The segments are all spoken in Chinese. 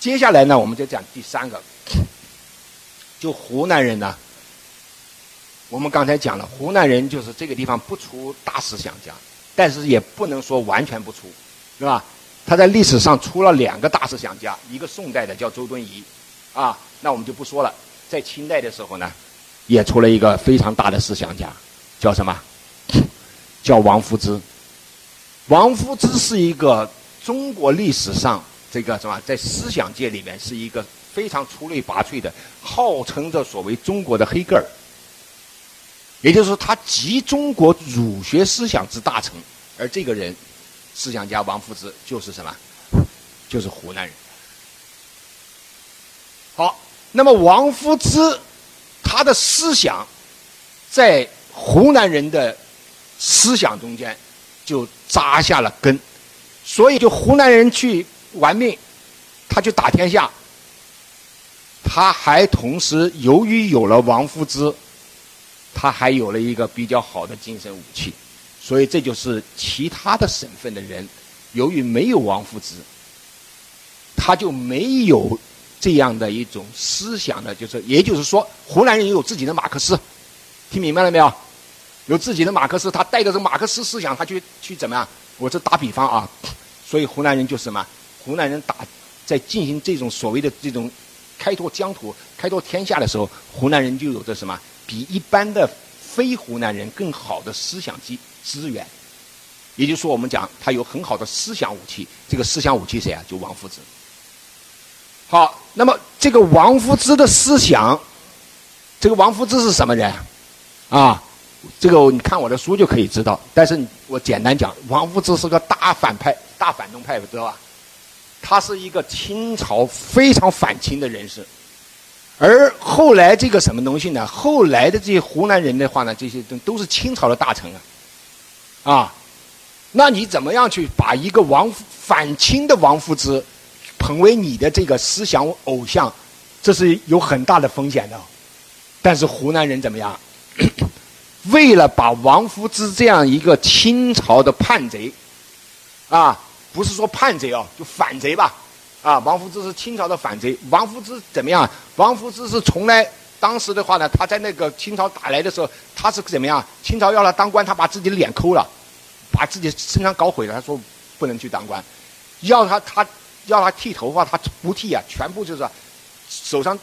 接下来呢，我们就讲第三个，就湖南人呢。我们刚才讲了，湖南人就是这个地方不出大思想家，但是也不能说完全不出，是吧？他在历史上出了两个大思想家，一个宋代的叫周敦颐，啊，那我们就不说了。在清代的时候呢，也出了一个非常大的思想家，叫什么？叫王夫之。王夫之是一个中国历史上这个什么，在思想界里面是一个非常出类拔萃的，号称着所谓中国的黑格尔。也就是说，他集中国儒学思想之大成，而这个人，思想家王夫之就是什么？就是湖南人。好，那么王夫之他的思想在湖南人的思想中间就扎下了根，所以就湖南人去玩命，他去打天下，他还同时由于有了王夫之。他还有了一个比较好的精神武器，所以这就是其他的省份的人，由于没有王夫之，他就没有这样的一种思想的，就是也就是说，湖南人有自己的马克思，听明白了没有？有自己的马克思，他带着这马克思思想，他去去怎么样？我这打比方啊，所以湖南人就是什么？湖南人打在进行这种所谓的这种开拓疆土、开拓天下的时候，湖南人就有着什么？比一般的非湖南人更好的思想机资源，也就是说，我们讲他有很好的思想武器。这个思想武器谁啊？就王夫之。好，那么这个王夫之的思想，这个王夫之是什么人？啊，这个你看我的书就可以知道。但是我简单讲，王夫之是个大反派、大反动派，知道吧？他是一个清朝非常反清的人士。而后来这个什么东西呢？后来的这些湖南人的话呢，这些都都是清朝的大臣啊，啊，那你怎么样去把一个王反清的王夫之捧为你的这个思想偶像？这是有很大的风险的。但是湖南人怎么样？为了把王夫之这样一个清朝的叛贼，啊，不是说叛贼哦，就反贼吧。啊，王夫之是清朝的反贼。王夫之怎么样？王夫之是从来当时的话呢，他在那个清朝打来的时候，他是怎么样？清朝要他当官，他把自己的脸抠了，把自己身上搞毁了。他说不能去当官，要他他要他剃头发，他不剃啊，全部就是手上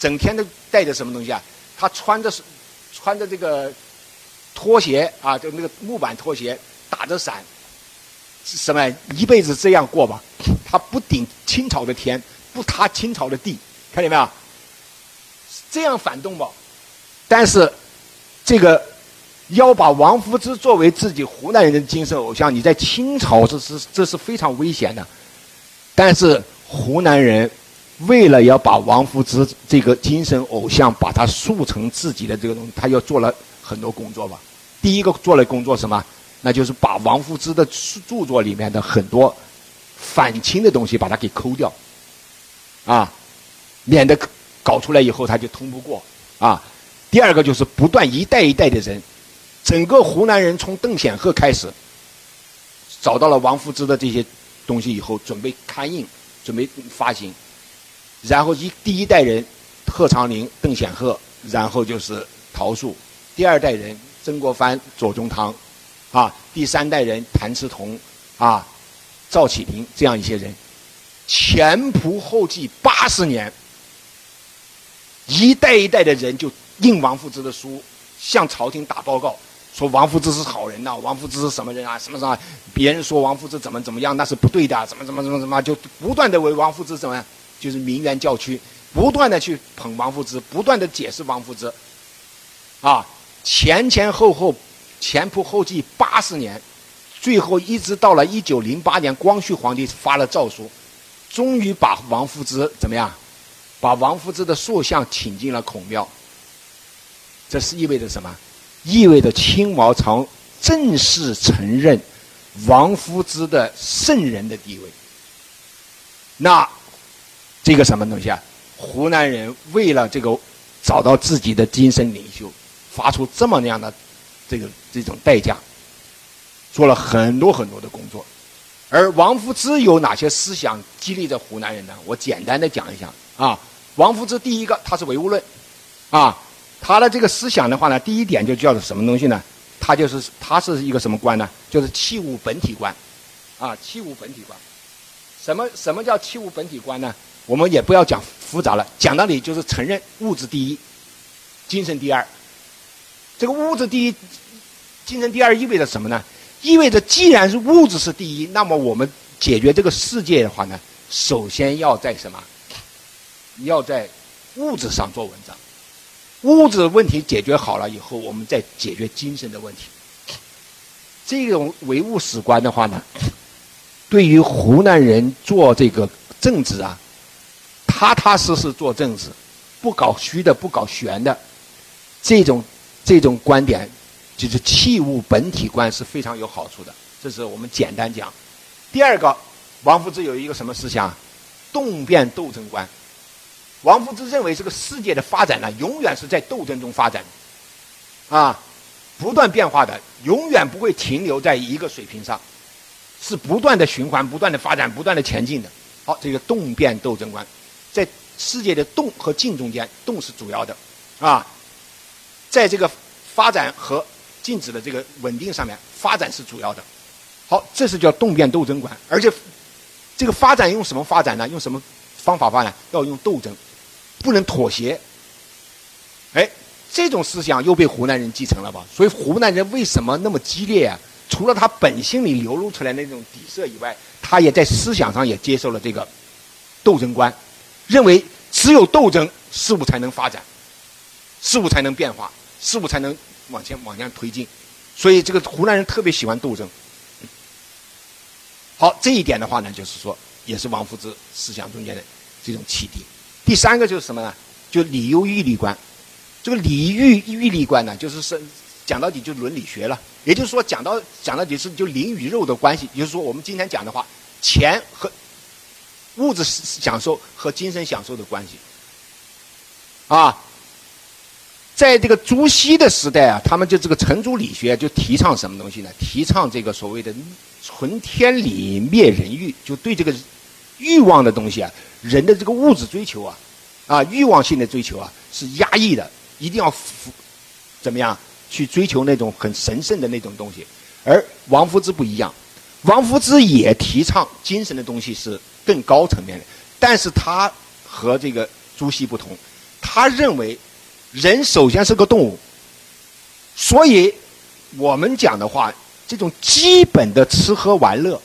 整天都带着什么东西啊？他穿着穿着这个拖鞋啊，就那个木板拖鞋，打着伞。什么一辈子这样过吧？他不顶清朝的天，不踏清朝的地，看见没有？这样反动吧。但是，这个要把王夫之作为自己湖南人的精神偶像，你在清朝这是这是非常危险的。但是湖南人为了要把王夫之这个精神偶像把他塑成自己的这个东西，他要做了很多工作吧。第一个做了工作什么？那就是把王夫之的著作里面的很多反清的东西把它给抠掉，啊，免得搞出来以后他就通不过啊。第二个就是不断一代一代的人，整个湖南人从邓显赫开始，找到了王夫之的这些东西以后，准备刊印，准备发行，然后一第一代人贺长龄、邓显赫，然后就是陶树，第二代人曾国藩、左宗棠。啊，第三代人谭嗣同，啊，赵启平这样一些人，前仆后继八十年，一代一代的人就印王夫之的书，向朝廷打报告，说王夫之是好人呐，王夫之是什么人啊？什么什么？别人说王夫之怎么怎么样，那是不对的，怎么怎么怎么怎么，就不断的为王夫之怎么样，就是名媛教区，不断的去捧王夫之，不断的解释王夫之，啊，前前后后。前仆后继八十年，最后一直到了一九零八年，光绪皇帝发了诏书，终于把王夫之怎么样？把王夫之的塑像请进了孔庙。这是意味着什么？意味着清王朝正式承认王夫之的圣人的地位。那这个什么东西啊？湖南人为了这个找到自己的精神领袖，发出这么样的。这个这种代价，做了很多很多的工作，而王夫之有哪些思想激励着湖南人呢？我简单的讲一下啊。王夫之第一个，他是唯物论，啊，他的这个思想的话呢，第一点就叫做什么东西呢？他就是他是一个什么观呢？就是器物本体观，啊，器物本体观。什么什么叫器物本体观呢？我们也不要讲复杂了，讲道理就是承认物质第一，精神第二。这个物质第一，精神第二意味着什么呢？意味着，既然是物质是第一，那么我们解决这个世界的话呢，首先要在什么？要在物质上做文章。物质问题解决好了以后，我们再解决精神的问题。这种唯物史观的话呢，对于湖南人做这个政治啊，踏踏实实做政治，不搞虚的，不搞玄的，这种这种观点。就是器物本体观是非常有好处的，这是我们简单讲。第二个，王夫之有一个什么思想？动变斗争观。王夫之认为这个世界的发展呢，永远是在斗争中发展，啊，不断变化的，永远不会停留在一个水平上，是不断的循环、不断的发展、不断的前进的。好，这个动变斗争观，在世界的动和静中间，动是主要的，啊，在这个发展和禁止的这个稳定上面发展是主要的，好，这是叫动变斗争观，而且这个发展用什么发展呢？用什么方法发展？要用斗争，不能妥协。哎，这种思想又被湖南人继承了吧？所以湖南人为什么那么激烈啊？除了他本性里流露出来那种底色以外，他也在思想上也接受了这个斗争观，认为只有斗争，事物才能发展，事物才能变化，事物才能。往前往前推进，所以这个湖南人特别喜欢斗争。好，这一点的话呢，就是说，也是王夫之思想中间的这种启迪。第三个就是什么呢？就礼优欲利观。这个礼欲欲利观呢，就是是讲到底就是伦理学了。也就是说，讲到讲到底是就灵与肉的关系。也就是说，我们今天讲的话，钱和物质享受和精神享受的关系啊。在这个朱熹的时代啊，他们就这个程朱理学就提倡什么东西呢？提倡这个所谓的存天理灭人欲，就对这个欲望的东西啊，人的这个物质追求啊，啊欲望性的追求啊是压抑的，一定要怎么样去追求那种很神圣的那种东西。而王夫之不一样，王夫之也提倡精神的东西是更高层面的，但是他和这个朱熹不同，他认为。人首先是个动物，所以我们讲的话，这种基本的吃喝玩乐，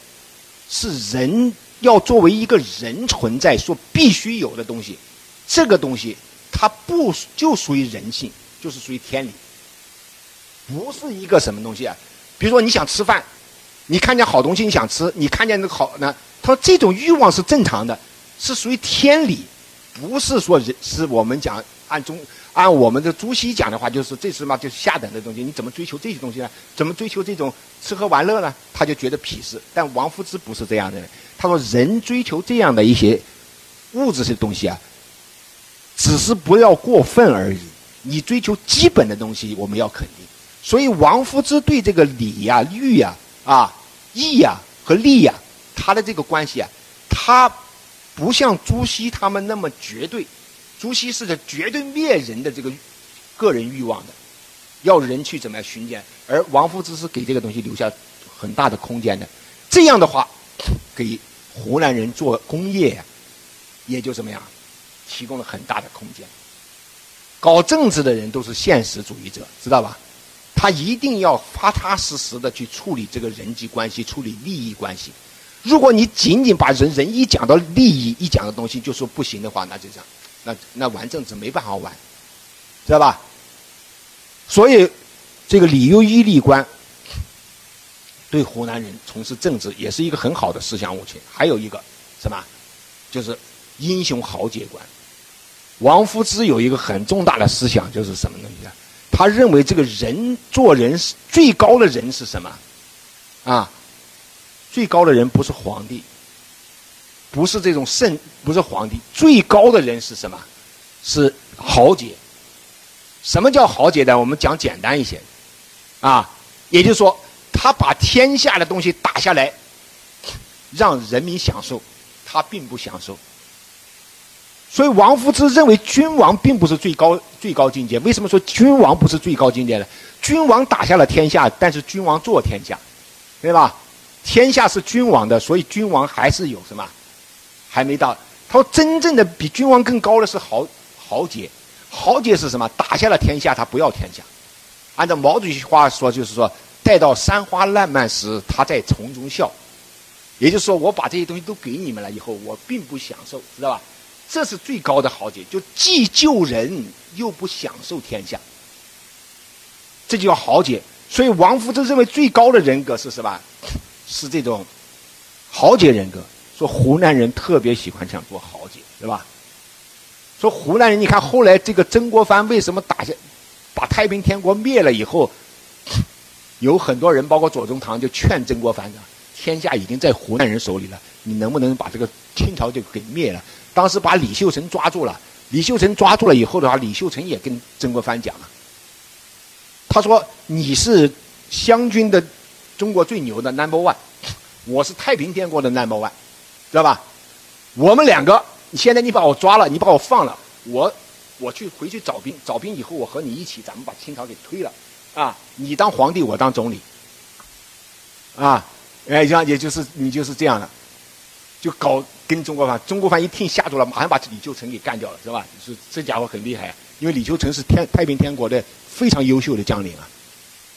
是人要作为一个人存在所必须有的东西。这个东西它不就属于人性，就是属于天理，不是一个什么东西啊？比如说你想吃饭，你看见好东西你想吃，你看见那个好呢？他说这种欲望是正常的，是属于天理，不是说人是我们讲按中。按我们的朱熹讲的话，就是这是嘛，就是下等的东西。你怎么追求这些东西呢？怎么追求这种吃喝玩乐呢？他就觉得鄙视。但王夫之不是这样的人，他说人追求这样的一些物质的东西啊，只是不要过分而已。你追求基本的东西，我们要肯定。所以王夫之对这个礼呀、欲呀、啊义呀和利呀，他的这个关系啊，他不像朱熹他们那么绝对。朱熹是个绝对灭人的这个个人欲望的，要人去怎么样巡检，而王夫之是给这个东西留下很大的空间的。这样的话，给湖南人做工业，也就怎么样，提供了很大的空间。搞政治的人都是现实主义者，知道吧？他一定要踏踏实实的去处理这个人际关系，处理利益关系。如果你仅仅把人人一讲到利益，一讲的东西就说不行的话，那就这样。那那玩政治没办法玩，知道吧？所以这个礼优义利观对湖南人从事政治也是一个很好的思想武器。还有一个什么，就是英雄豪杰观。王夫之有一个很重大的思想，就是什么东西啊？他认为这个人做人是最高的人是什么？啊，最高的人不是皇帝。不是这种圣，不是皇帝，最高的人是什么？是豪杰。什么叫豪杰呢？我们讲简单一些，啊，也就是说，他把天下的东西打下来，让人民享受，他并不享受。所以王夫之认为君王并不是最高最高境界。为什么说君王不是最高境界呢？君王打下了天下，但是君王做天下，对吧？天下是君王的，所以君王还是有什么？还没到。他说真正的比君王更高的是豪豪杰。豪杰是什么？打下了天下，他不要天下。按照毛主席话说，就是说，待到山花烂漫时，他在丛中笑。也就是说，我把这些东西都给你们了以后，我并不享受，知道吧？这是最高的豪杰，就既救人又不享受天下，这就叫豪杰。所以王夫之认为最高的人格是什么？是这种豪杰人格。说湖南人特别喜欢这样做豪杰，对吧？说湖南人，你看后来这个曾国藩为什么打下，把太平天国灭了以后，有很多人，包括左宗棠，就劝曾国藩的，天下已经在湖南人手里了，你能不能把这个清朝就给灭了？当时把李秀成抓住了，李秀成抓住了以后的话，李秀成也跟曾国藩讲了，他说：“你是湘军的中国最牛的 number one，我是太平天国的 number one，知道吧？我们两个，现在你把我抓了，你把我放了，我我去回去找兵，找兵以后我和你一起，咱们把清朝给推了，啊，你当皇帝，我当总理，啊，哎，像也就是你就是这样的。”就搞跟中国藩，中国藩一听吓住了，马上把李秀成给干掉了，是吧？是这家伙很厉害，因为李秀成是天太平天国的非常优秀的将领啊，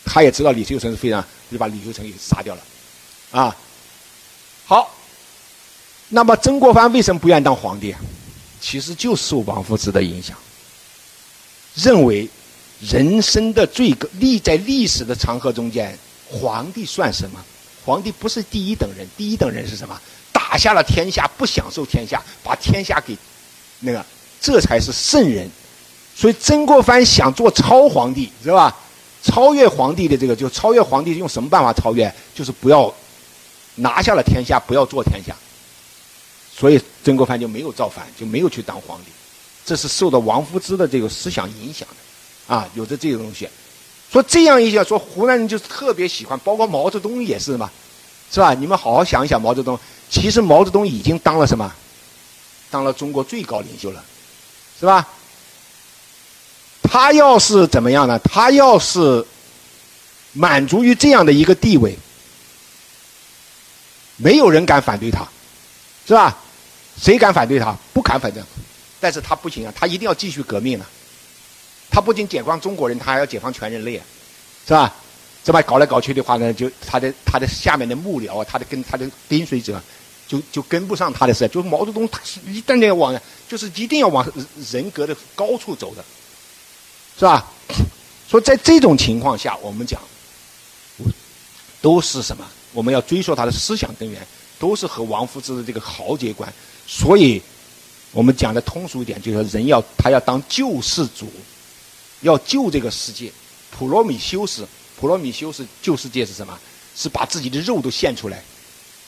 他也知道李秀成是非常，就把李秀成给杀掉了，啊，好，那么曾国藩为什么不愿意当皇帝？其实就受王夫之的影响，认为人生的最高历在历史的长河中间，皇帝算什么？皇帝不是第一等人，第一等人是什么？打下了天下，不享受天下，把天下给那个，这才是圣人。所以曾国藩想做超皇帝，是吧？超越皇帝的这个，就超越皇帝，用什么办法超越？就是不要拿下了天下，不要做天下。所以曾国藩就没有造反，就没有去当皇帝。这是受到王夫之的这个思想影响的，啊，有着这个东西。说这样一下，说湖南人就特别喜欢，包括毛泽东也是嘛，是吧？你们好好想一想，毛泽东。其实毛泽东已经当了什么？当了中国最高领袖了，是吧？他要是怎么样呢？他要是满足于这样的一个地位，没有人敢反对他，是吧？谁敢反对他？不敢反正，但是他不行啊，他一定要继续革命啊！他不仅解放中国人，他还要解放全人类啊，是吧？这么搞来搞去的话呢，就他的他的下面的幕僚啊，他的跟他的跟随者，就就跟不上他的事。就是毛泽东，他是一旦要往，就是一定要往人格的高处走的，是吧？说在这种情况下，我们讲，都是什么？我们要追溯他的思想根源，都是和王夫之的这个豪杰观。所以，我们讲的通俗一点，就是人要他要当救世主，要救这个世界。普罗米修斯。普罗米修斯救世界是什么？是把自己的肉都献出来，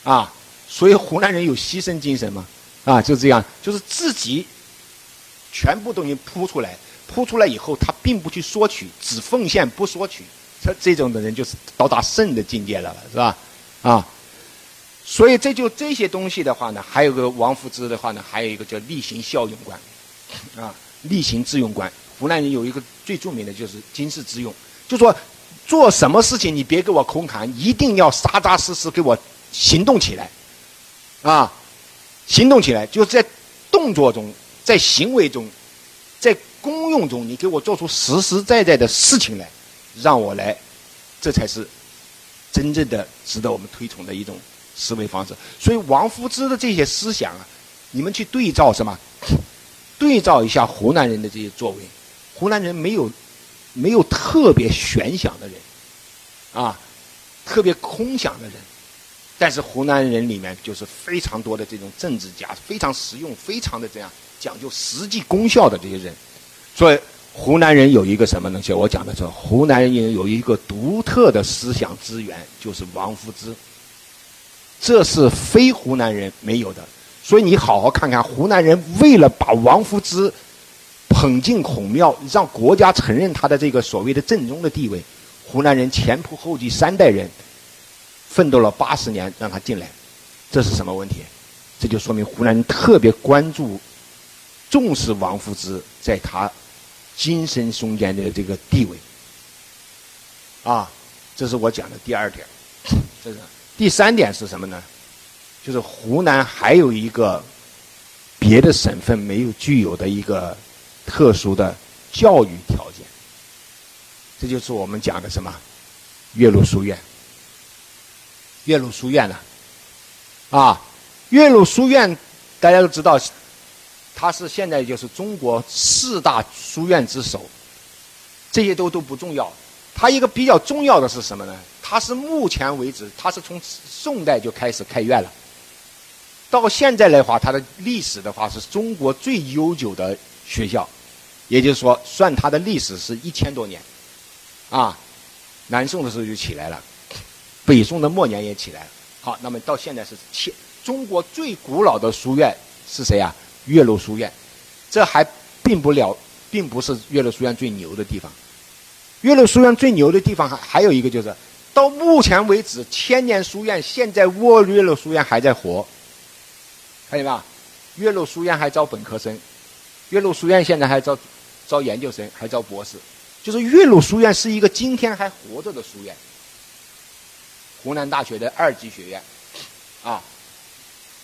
啊！所以湖南人有牺牲精神嘛，啊，就这样，就是自己全部东西铺出来，铺出来以后，他并不去索取，只奉献不索取，这这种的人就是到达圣的境界了，是吧？啊！所以这就这些东西的话呢，还有个王夫之的话呢，还有一个叫厉行效用观，啊，厉行致用观。湖南人有一个最著名的就是经世致用，就说。做什么事情你别给我空谈，一定要扎扎实实给我行动起来，啊，行动起来，就在动作中，在行为中，在功用中，你给我做出实实在在的事情来，让我来，这才是真正的值得我们推崇的一种思维方式。所以王夫之的这些思想啊，你们去对照什么？对照一下湖南人的这些作为，湖南人没有。没有特别玄想的人，啊，特别空想的人，但是湖南人里面就是非常多的这种政治家，非常实用，非常的这样讲究实际功效的这些人。所以湖南人有一个什么东西？我讲的是湖南人有一个独特的思想资源，就是王夫之，这是非湖南人没有的。所以你好好看看，湖南人为了把王夫之。捧进孔庙，让国家承认他的这个所谓的正宗的地位。湖南人前仆后继三代人奋斗了八十年，让他进来。这是什么问题？这就说明湖南人特别关注、重视王夫之在他精神中间的这个地位。啊，这是我讲的第二点。这是第三点是什么呢？就是湖南还有一个别的省份没有具有的一个特殊的教育条件。这就是我们讲的什么？岳麓书院。岳麓书院呢？啊，岳麓书院大家都知道，它是现在就是中国四大书院之首。这些都都不重要。它一个比较重要的是什么呢？它是目前为止，它是从宋代就开始开院了。到现在的话，它的历史的话是中国最悠久的学校，也就是说，算它的历史是一千多年。啊，南宋的时候就起来了，北宋的末年也起来了。好，那么到现在是千中国最古老的书院是谁啊？岳麓书院。这还并不了，并不是岳麓书院最牛的地方。岳麓书院最牛的地方还还有一个就是，到目前为止，千年书院现在沃岳麓书院还在活，看见吧？岳麓书院还招本科生，岳麓书院现在还招招研究生，还招博士。就是岳麓书院是一个今天还活着的书院，湖南大学的二级学院，啊，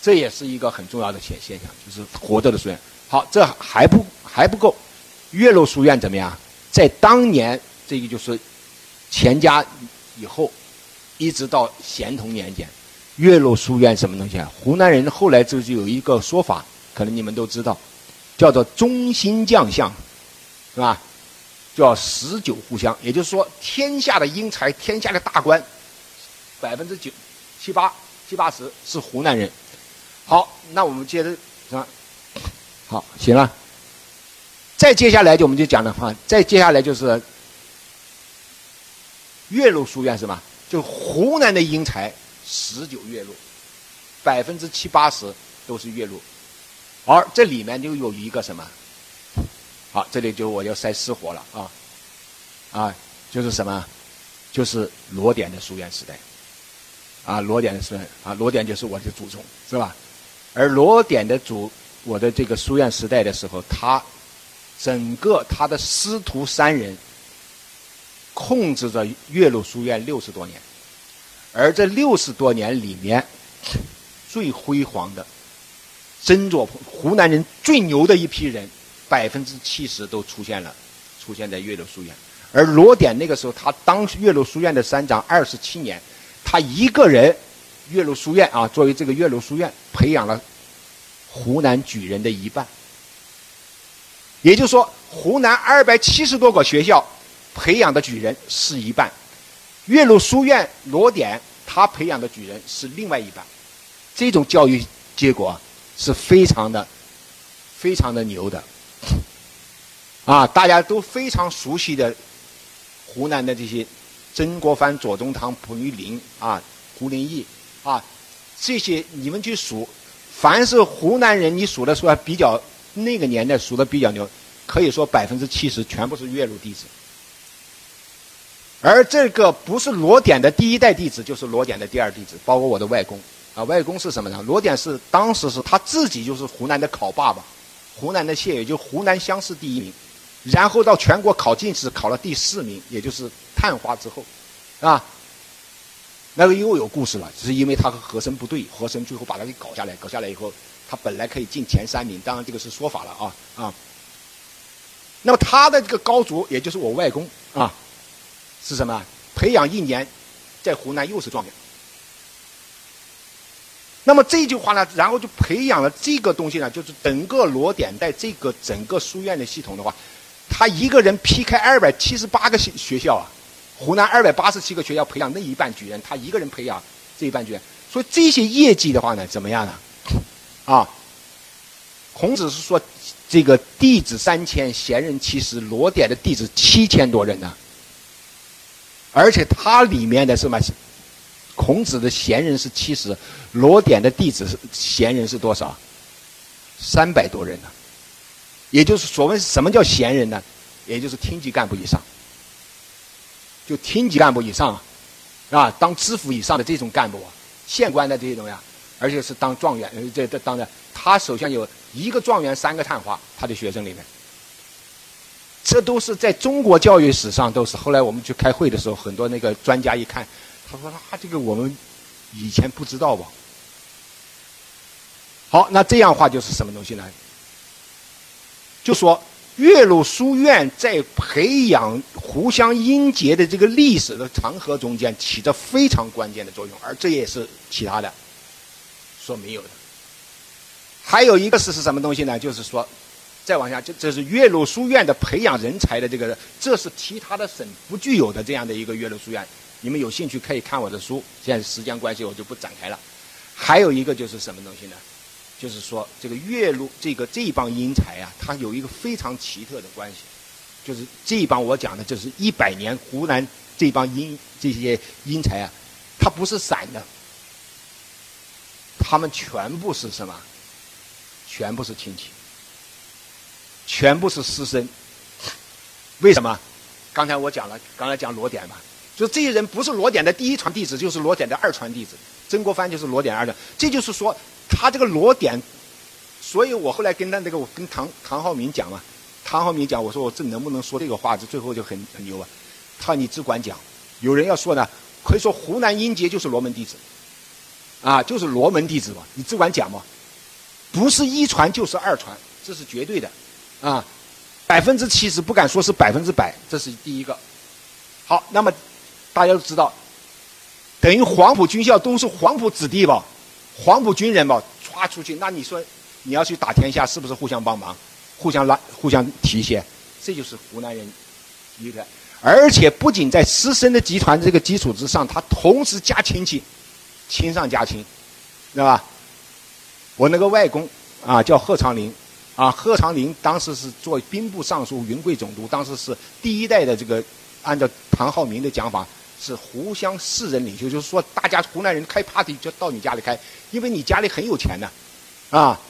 这也是一个很重要的现现象，就是活着的书院。好，这还不还不够，岳麓书院怎么样？在当年这个就是钱家以后，一直到咸同年间，岳麓书院什么东西啊？湖南人后来就就有一个说法，可能你们都知道，叫做中心将相，是吧？叫十九户相，也就是说，天下的英才，天下的大官，百分之九七八七八十是湖南人。好，那我们接着是吧？好，行了。再接下来就我们就讲的话，再接下来就是岳麓书院是吧？就湖南的英才十九岳麓，百分之七八十都是岳麓，而这里面就有一个什么？好，这里就我要塞私货了啊，啊，就是什么，就是罗典的书院时代，啊，罗典的书院啊，罗典就是我的祖宗，是吧？而罗典的祖，我的这个书院时代的时候，他整个他的师徒三人控制着岳麓书院六十多年，而这六十多年里面最辉煌的曾作，湖南人最牛的一批人。百分之七十都出现了，出现在岳麓书院。而罗典那个时候，他当岳麓书院的山长二十七年，他一个人，岳麓书院啊，作为这个岳麓书院，培养了湖南举人的一半。也就是说，湖南二百七十多个学校培养的举人是一半，岳麓书院罗典他培养的举人是另外一半。这种教育结果是非常的、非常的牛的。啊，大家都非常熟悉的湖南的这些曾国藩、左宗棠、蒲玉麟啊、胡林翼啊，这些你们去数，凡是湖南人，你数的出来比较那个年代数的比较牛，可以说百分之七十全部是岳麓弟子。而这个不是罗典的第一代弟子，就是罗典的第二弟子，包括我的外公啊。外公是什么呢？罗典是当时是他自己就是湖南的考爸爸，湖南的谢也就湖南乡试第一名。然后到全国考进士，考了第四名，也就是探花之后，啊，那个又有故事了，只是因为他和和珅不对，和珅最后把他给搞下来，搞下来以后，他本来可以进前三名，当然这个是说法了啊啊。那么他的这个高祖，也就是我外公啊，是什么？培养一年，在湖南又是状元。那么这句话呢，然后就培养了这个东西呢，就是整个罗典在这个整个书院的系统的话。他一个人劈开二百七十八个学学校啊，湖南二百八十七个学校培养那一半举人，他一个人培养这一半举人，所以这些业绩的话呢，怎么样呢？啊，孔子是说这个弟子三千，贤人七十，罗典的弟子七千多人呢，而且他里面的什么？孔子的贤人是七十，罗典的弟子是贤人是多少？三百多人呢。也就是所谓什么叫贤人呢？也就是厅级干部以上，就厅级干部以上啊，啊，当知府以上的这种干部啊，县官的这些东西啊，而且是当状元，这这当然，他手下有一个状元，三个探花，他的学生里面。这都是在中国教育史上都是。后来我们去开会的时候，很多那个专家一看，他说：“啊，这个我们以前不知道吧？”好，那这样话就是什么东西呢？就说岳麓书院在培养互相音节的这个历史的长河中间起着非常关键的作用，而这也是其他的所没有的。还有一个是是什么东西呢？就是说。再往下，这这是岳麓书院的培养人才的这个，这是其他的省不具有的这样的一个岳麓书院。你们有兴趣可以看我的书，现在时间关系我就不展开了。还有一个就是什么东西呢？就是说这个岳麓这个这帮英才啊，他有一个非常奇特的关系，就是这帮我讲的就是一百年湖南这帮英这些英才啊，他不是散的，他们全部是什么？全部是亲戚。全部是师生，为什么？刚才我讲了，刚才讲罗典嘛，就这些人不是罗典的第一传弟子，就是罗典的二传弟子。曾国藩就是罗典二传，这就是说他这个罗典。所以我后来跟他那个，我跟唐唐浩明讲嘛，唐浩明讲，我说我这能不能说这个话？这最后就很很牛啊。他说你只管讲，有人要说呢，可以说湖南英杰就是罗门弟子，啊，就是罗门弟子嘛，你只管讲嘛，不是一传就是二传，这是绝对的。啊，百分之七十不敢说是百分之百，这是第一个。好，那么大家都知道，等于黄埔军校都是黄埔子弟吧，黄埔军人吧，歘出去，那你说你要去打天下，是不是互相帮忙，互相拉，互相提携？这就是湖南人一个，而且不仅在师生的集团这个基础之上，他同时加亲戚，亲上加亲，知道吧？我那个外公啊，叫贺长林。啊，贺长龄当时是做兵部尚书、云贵总督，当时是第一代的这个，按照唐浩明的讲法，是湖湘士人领袖，就是说大家湖南人开 party 就到你家里开，因为你家里很有钱的，啊，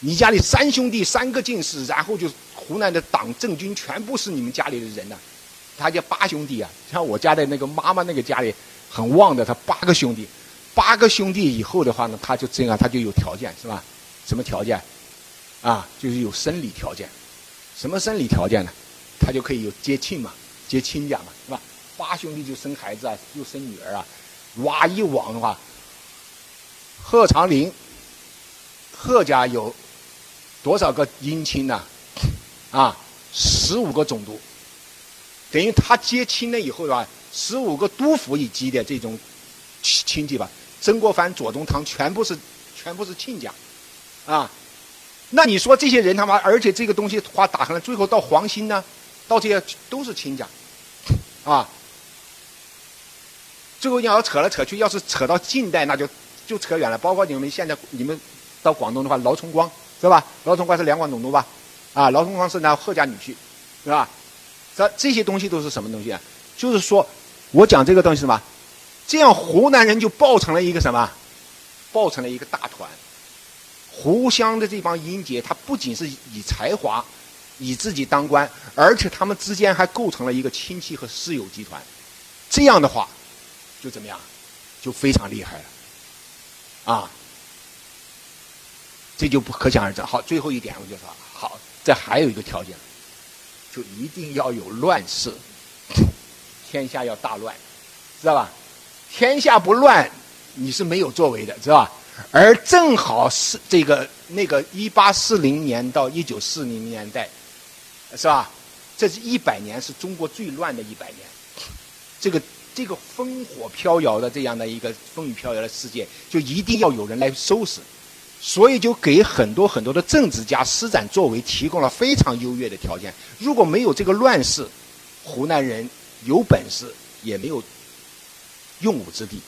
你家里三兄弟三个进士，然后就湖南的党政军全部是你们家里的人呢，他叫八兄弟啊，像我家的那个妈妈那个家里很旺的，他八个兄弟，八个兄弟以后的话呢，他就这样，他就有条件是吧？什么条件？啊，就是有生理条件，什么生理条件呢？他就可以有接亲嘛，接亲家嘛，是吧？八兄弟就生孩子啊，又生女儿啊，哇一网的话，贺长龄，贺家有多少个姻亲呢？啊，十五个总督，等于他接亲了以后吧，十五个督府以及的这种亲戚吧，曾国藩、左宗棠全部是全部是亲家，啊。那你说这些人他妈，而且这个东西话打上来，最后到黄兴呢，到这些都是亲家，啊，最后你要扯来扯去，要是扯到近代，那就就扯远了。包括你们现在你们到广东的话，劳崇光是吧？劳崇光是两广总督吧？啊，劳崇光是那贺家女婿，是吧？这这些东西都是什么东西啊？就是说，我讲这个东西什么？这样湖南人就抱成了一个什么？抱成了一个大团。湖湘的这帮英杰，他不仅是以才华，以自己当官，而且他们之间还构成了一个亲戚和私有集团。这样的话，就怎么样，就非常厉害了，啊，这就不可想而知。好，最后一点我就说，好，这还有一个条件，就一定要有乱世，天下要大乱，知道吧？天下不乱，你是没有作为的，知道吧？而正好是这个那个一八四零年到一九四零年代，是吧？这是一百年，是中国最乱的一百年。这个这个烽火飘摇的这样的一个风雨飘摇的世界，就一定要有人来收拾，所以就给很多很多的政治家施展作为，提供了非常优越的条件。如果没有这个乱世，湖南人有本事也没有用武之地。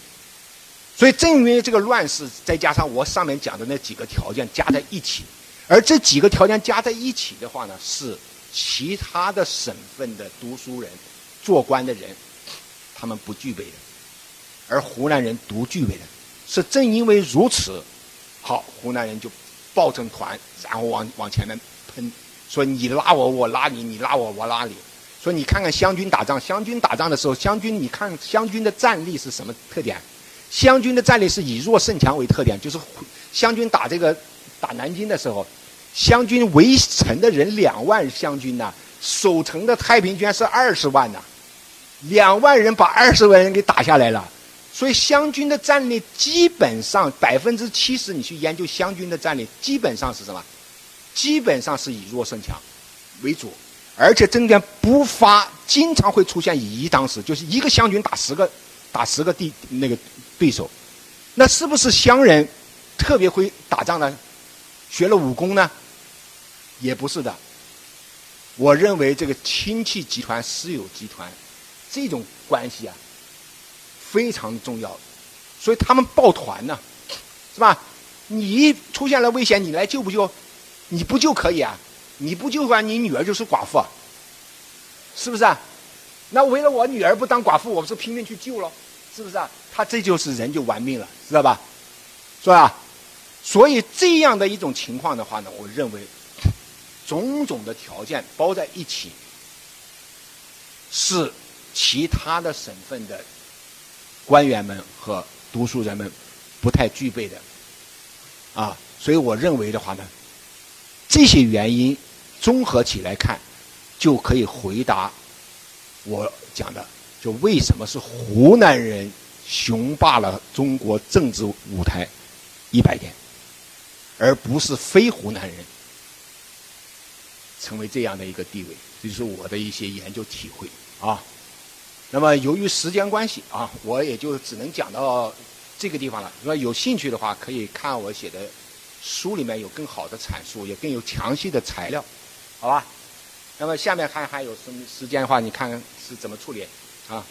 所以，正因为这个乱世，再加上我上面讲的那几个条件加在一起，而这几个条件加在一起的话呢，是其他的省份的读书人、做官的人，他们不具备的，而湖南人独具备的。是正因为如此，好，湖南人就抱成团，然后往往前面喷，说你拉我，我拉你；你拉我，我拉你。说你看看湘军打仗，湘军打仗的时候，湘军你看湘军的战力是什么特点？湘军的战力是以弱胜强为特点，就是湘军打这个打南京的时候，湘军围城的人两万，湘军呐，守城的太平军是二十万呐，两万人把二十万人给打下来了，所以湘军的战力基本上百分之七十，你去研究湘军的战力，基本上是什么？基本上是以弱胜强为主，而且中间不发，经常会出现以一当十，就是一个湘军打十个，打十个地那个对手，那是不是乡人特别会打仗呢？学了武功呢？也不是的。我认为这个亲戚集团、私有集团这种关系啊，非常重要，所以他们抱团呢，是吧？你出现了危险，你来救不救？你不救可以啊，你不救的话，你女儿就是寡妇，是不是啊？那为了我女儿不当寡妇，我不是拼命去救了，是不是啊？他这就是人就玩命了，知道吧？是吧？所以这样的一种情况的话呢，我认为种种的条件包在一起，是其他的省份的官员们和读书人们不太具备的啊。所以我认为的话呢。这些原因综合起来看，就可以回答我讲的，就为什么是湖南人雄霸了中国政治舞台一百年，而不是非湖南人成为这样的一个地位。这是我的一些研究体会啊。那么由于时间关系啊，我也就只能讲到这个地方了。如果有兴趣的话，可以看我写的。书里面有更好的阐述，也更有详细的材料，好吧？那么下面还还有什么时间的话，你看看是怎么处理啊？